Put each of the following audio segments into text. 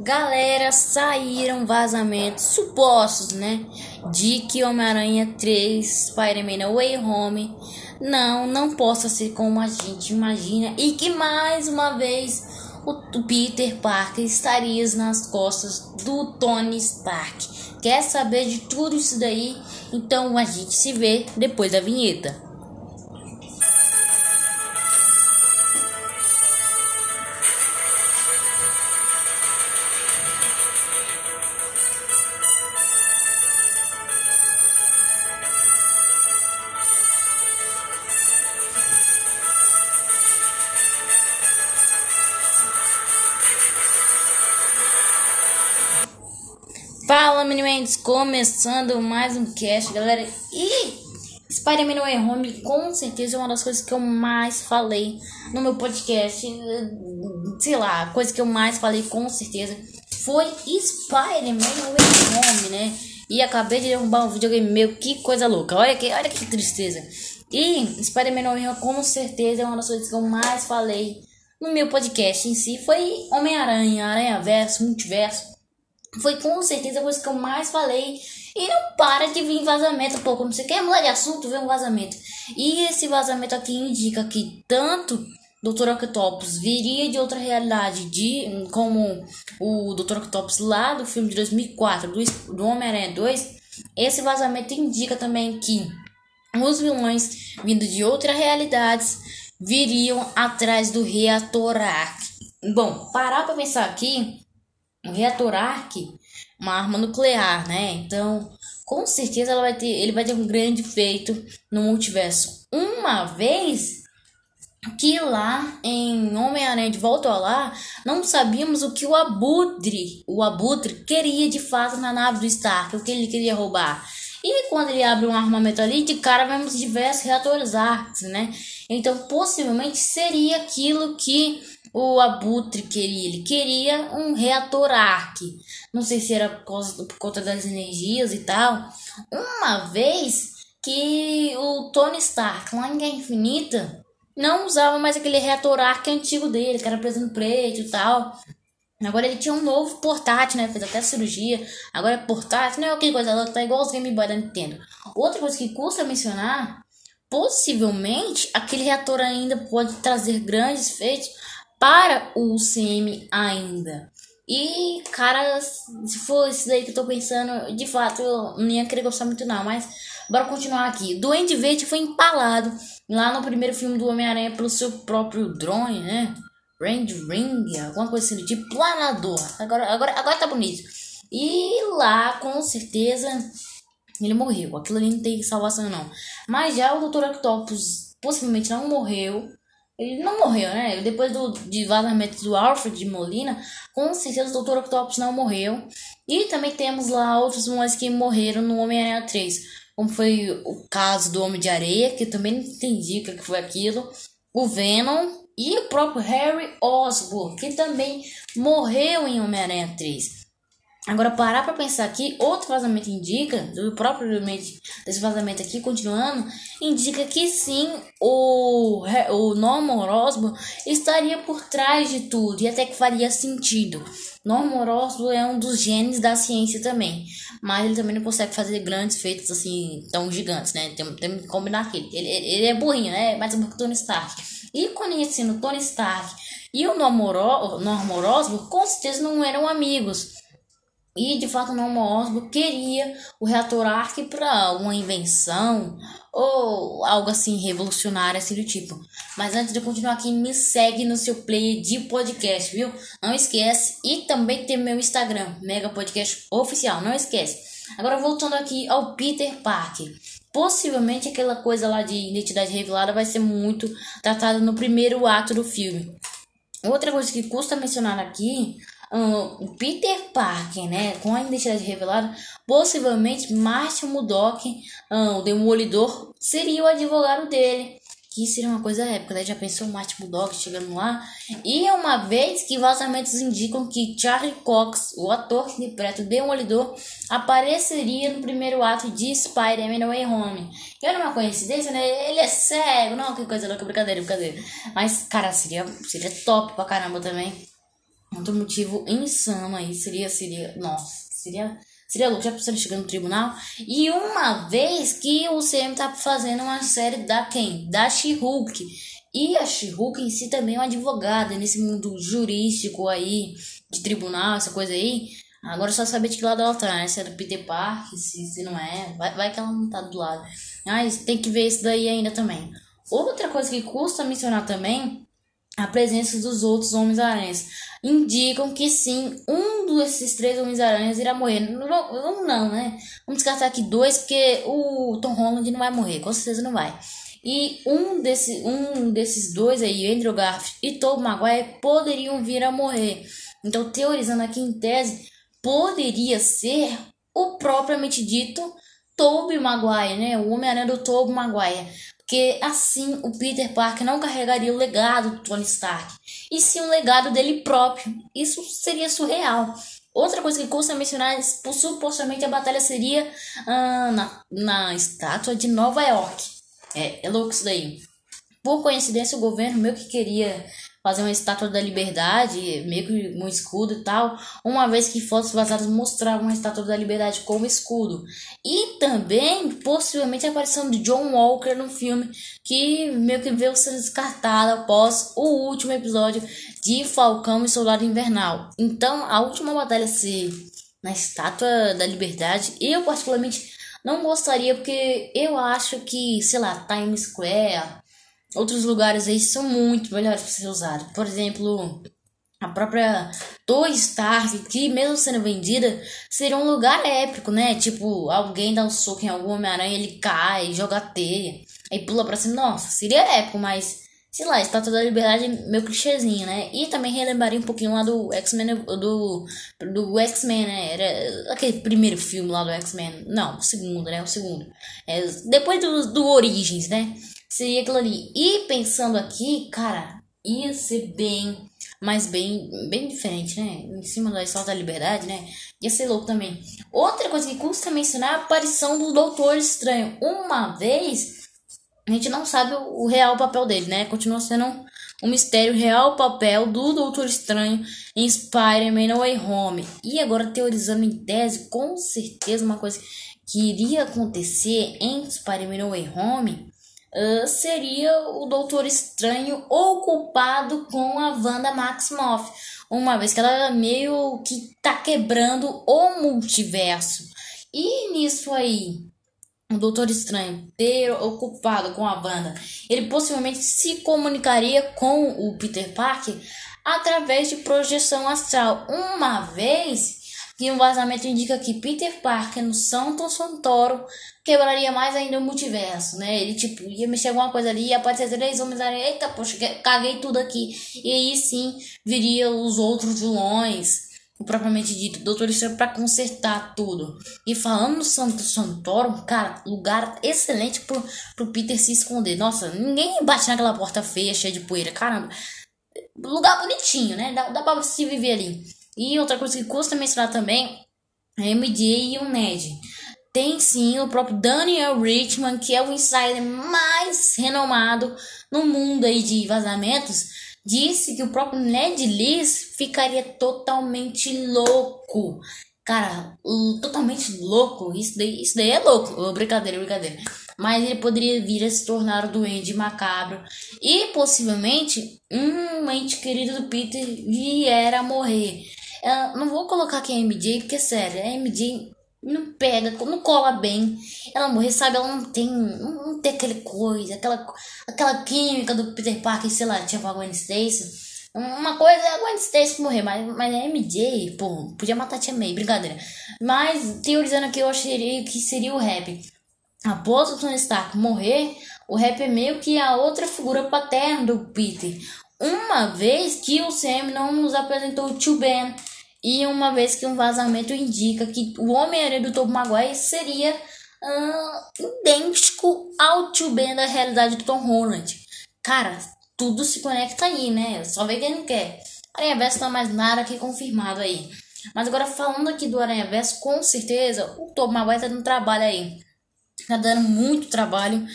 Galera, saíram vazamentos supostos, né? De que Homem-Aranha 3, Spider-Man Way Home não, não possa ser como a gente imagina e que mais uma vez o Peter Parker estaria nas costas do Tony Stark. Quer saber de tudo isso daí? Então a gente se vê depois da vinheta. Fala, meninos, começando mais um cast, galera. E Spider-Man No Way Home, com certeza, é uma das coisas que eu mais falei no meu podcast. Sei lá, a coisa que eu mais falei, com certeza, foi Spider-Man No Way Home, né? E acabei de derrubar um videogame meu, que coisa louca. Olha que, olha que tristeza. E Spider-Man No Way Home, com certeza, é uma das coisas que eu mais falei no meu podcast em si. Foi Homem-Aranha, Aranha-Verso, Multiverso foi com certeza a coisa que eu mais falei. E não para de vir vazamento. Pô, quando você quer mudar de assunto, vem um vazamento. E esse vazamento aqui indica que tanto Dr. Octopus viria de outra realidade, de como o Dr. Octopus lá do filme de 2004, do, do Homem-Aranha 2. Esse vazamento indica também que os vilões vindo de outras realidades viriam atrás do reator Ark. Bom, parar pra pensar aqui um reator arc, uma arma nuclear, né? Então, com certeza ela vai ter, ele vai ter um grande efeito no multiverso. Uma vez que lá em Homem-Aranha de Volta ao Lá, não sabíamos o que o Abutre, o Abutre queria de fato na nave do Stark, o que ele queria roubar. E quando ele abre um armamento ali, de cara vemos diversos reatores arcs, né? Então, possivelmente seria aquilo que o Abutre queria. Ele queria um reator arc. Não sei se era por, causa, por conta das energias e tal. Uma vez que o Tony Stark, lá em Guerra Infinita, não usava mais aquele reator arc antigo dele, que era preso no preto e tal. Agora ele tinha um novo portátil, né? Fez até cirurgia. Agora é portátil, não é aquela coisa louca, tá igual os Game Boy da Nintendo. Outra coisa que custa mencionar, possivelmente aquele reator ainda pode trazer grandes feitos para o UCM ainda. E, cara, se for isso daí que eu tô pensando, de fato, eu não ia querer gostar muito não, mas bora continuar aqui. Duende Verde foi empalado lá no primeiro filme do Homem-Aranha pelo seu próprio drone, né? Range Ring, alguma coisa assim tipo, planador. Agora, agora, agora tá bonito. E lá, com certeza, ele morreu. Aquilo ali não tem salvação, não. Mas já o Dr. Octopus possivelmente não morreu. Ele não morreu, né? Depois do, de vazamento do Alfred de Molina, com certeza o Dr. Octopus não morreu. E também temos lá outros vilões que morreram no Homem-Aranha 3. Como foi o caso do Homem de Areia, que também não entendi o que foi aquilo. O Venom e o próprio Harry Osborn, que também morreu em Homem-Aranha 3. Agora, parar para pensar aqui, outro vazamento indica, do próprio desse vazamento aqui, continuando, indica que sim, o, o Norman Osborn estaria por trás de tudo e até que faria sentido. Norman Osborn é um dos gênios da ciência também, mas ele também não consegue fazer grandes feitos assim, tão gigantes, né? Tem, tem que combinar aqui. Ele, ele, é burrinho, né? Mais um pouco Tony Stark. E conhecendo Tony Stark e o Norman Osborn, com certeza não eram amigos. E de fato Norman Osborn queria o reator Arc para uma invenção ou algo assim revolucionário assim do tipo. Mas antes de continuar aqui, me segue no seu player de podcast, viu? Não esquece e também tem meu Instagram, Mega Podcast Oficial, não esquece. Agora voltando aqui ao Peter Parker. Possivelmente aquela coisa lá de identidade revelada vai ser muito tratada no primeiro ato do filme. Outra coisa que custa mencionar aqui o Peter Parker, né, com a identidade revelada, possivelmente Martin Murdock, o Demolidor, seria o advogado dele. Que seria uma coisa épica, né? Já pensou o Martin Murdock chegando lá? E é uma vez que vazamentos indicam que Charlie Cox, o ator que interpreta o Demolidor, apareceria no primeiro ato de Spider-Man Way Home. E era uma coincidência, né? Ele é cego, não, que coisa louca, brincadeira, brincadeira. Mas, cara, seria, seria top pra caramba também. Outro motivo insano aí seria, seria, nossa, seria, seria louco, já pensou ele no tribunal? E uma vez que o CM tá fazendo uma série da quem? Da She-Hulk. E a She-Hulk em si também é uma advogada nesse mundo jurídico aí, de tribunal, essa coisa aí. Agora é só saber de que lado ela tá, né? Se é do Peter Parker, se, se não é. Vai, vai que ela não tá do lado. Mas tem que ver isso daí ainda também. Outra coisa que custa mencionar também a presença dos outros Homens-Aranhas. Indicam que sim, um desses três Homens-Aranhas irá morrer. Não, não, né? Vamos descartar aqui dois, porque o Tom Holland não vai morrer, com certeza não vai. E um, desse, um desses dois aí, Andrew Garfield e Tobey Maguire, poderiam vir a morrer. Então, teorizando aqui em tese, poderia ser o propriamente dito Tobey Maguire, né? O Homem-Aranha do Tobey Maguire. Porque assim o Peter Parker não carregaria o legado do Tony Stark, e sim o legado dele próprio. Isso seria surreal. Outra coisa que custa mencionar que supostamente a batalha seria ah, na, na estátua de Nova York. É, é louco isso daí. Por coincidência, o governo meio que queria fazer uma estátua da liberdade, meio que um escudo e tal, uma vez que fotos vazadas mostravam uma estátua da liberdade como escudo. E também, possivelmente, a aparição de John Walker no filme, que meio que veio sendo descartado após o último episódio de Falcão e Soldado Invernal. Então, a última batalha ser na estátua da liberdade, eu particularmente não gostaria, porque eu acho que, sei lá, Times Square outros lugares aí são muito melhores para ser usado. Por exemplo, a própria Torre Stark, que mesmo sendo vendida, seria um lugar épico, né? Tipo, alguém dá um soco em algum Homem-Aranha, ele cai, joga teia, aí pula pra cima. Nossa, seria épico, mas sei lá, Estátua da Liberdade meu clichêzinho, né? E também relembraria um pouquinho lá do X-Men, do, do X-Men, né? Era aquele primeiro filme lá do X-Men. Não, o segundo, né? O segundo. É, depois do, do Origins, né? Seria aquilo ali. E pensando aqui, cara, ia ser bem, mas bem, bem diferente, né? Em cima da história da liberdade, né? Ia ser louco também. Outra coisa que custa mencionar é a aparição do Doutor Estranho. Uma vez, a gente não sabe o, real papel dele, né? Continua sendo um, um mistério real papel do Doutor Estranho em Spider-Man No Way Home. E agora, teorizando em tese, com certeza uma coisa que iria acontecer em Spider-Man No Way Home uh, seria o Doutor Estranho ocupado com a Wanda Maximoff, uma vez que ela meio que tá quebrando o multiverso. E nisso aí, o Doutor Estranho ter ocupado com a Wanda, ele possivelmente se comunicaria com o Peter Parker através de projeção astral, uma vez que um vazamento indica que Peter Parker no Santo Santoro quebraria mais ainda o multiverso, né? Ele, tipo, ia mexer alguma coisa ali, ia aparecer três homens ali, eita, poxa, caguei tudo aqui. E aí sim viria os outros vilões, propriamente dito, Doutor Estranho pra consertar tudo. E falando no Santo Santoro, cara, lugar excelente pro, pro Peter se esconder. Nossa, ninguém bate naquela porta feia, cheia de poeira, caramba. Lugar bonitinho, né? Dá, dá pra se viver ali. E outra coisa que custa mencionar também é MJ e o Ned. Tem sim o próprio Daniel Richman, que é o insider mais renomado no mundo aí de vazamentos, disse que o próprio Ned Lees ficaria totalmente louco. Cara, totalmente louco. Isso daí, isso daí é louco. Oh, brincadeira, brincadeira. Mas ele poderia vir a se tornar o doente macabro. E possivelmente um ente querido do Peter vier a morrer. Não vou colocar aqui a MJ, porque sério, a MJ não pega, não cola bem. Ela morrer, sabe? Ela não tem, não, tem aquela coisa, aquela, aquela química do Peter Parker, sei lá, com a Gwen Stacy. Uma coisa é a Gwen Stacy morrer, mas, mas a MJ, pô, podia matar a Tia May, brincadeira. Mas, teorizando aqui, eu acharia que seria o rap. Após o Tony Stark morrer, o rap é meio que a outra figura paterna do Peter. Uma vez que o Sam não nos apresentou o Tio Ben, e uma vez que um vazamento indica que o Homem-Aranha do Tobey Maguire seria uh, idêntico ao Tio Ben da realidade do Tom Holland. Cara, tudo se conecta aí, né? Só vê quem não quer. Aranha Verso não é mais nada que confirmado aí. Mas agora falando aqui do Aranha Verso, com certeza o Tobey Maguire tá dando trabalho aí. Tá dando muito trabalho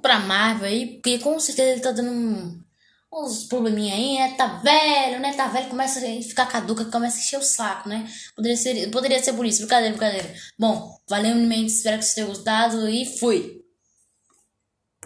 pra Marvel aí, porque com certeza ele tá dando uns probleminha aí, né? Tá velho, né? Tá velho, começa a ficar caduca, começa a encher o saco, né? Poderia ser, poderia ser por isso, brincadeira, brincadeira. Bom, valeu, Mendes, espero que vocês tenham gostado e fui!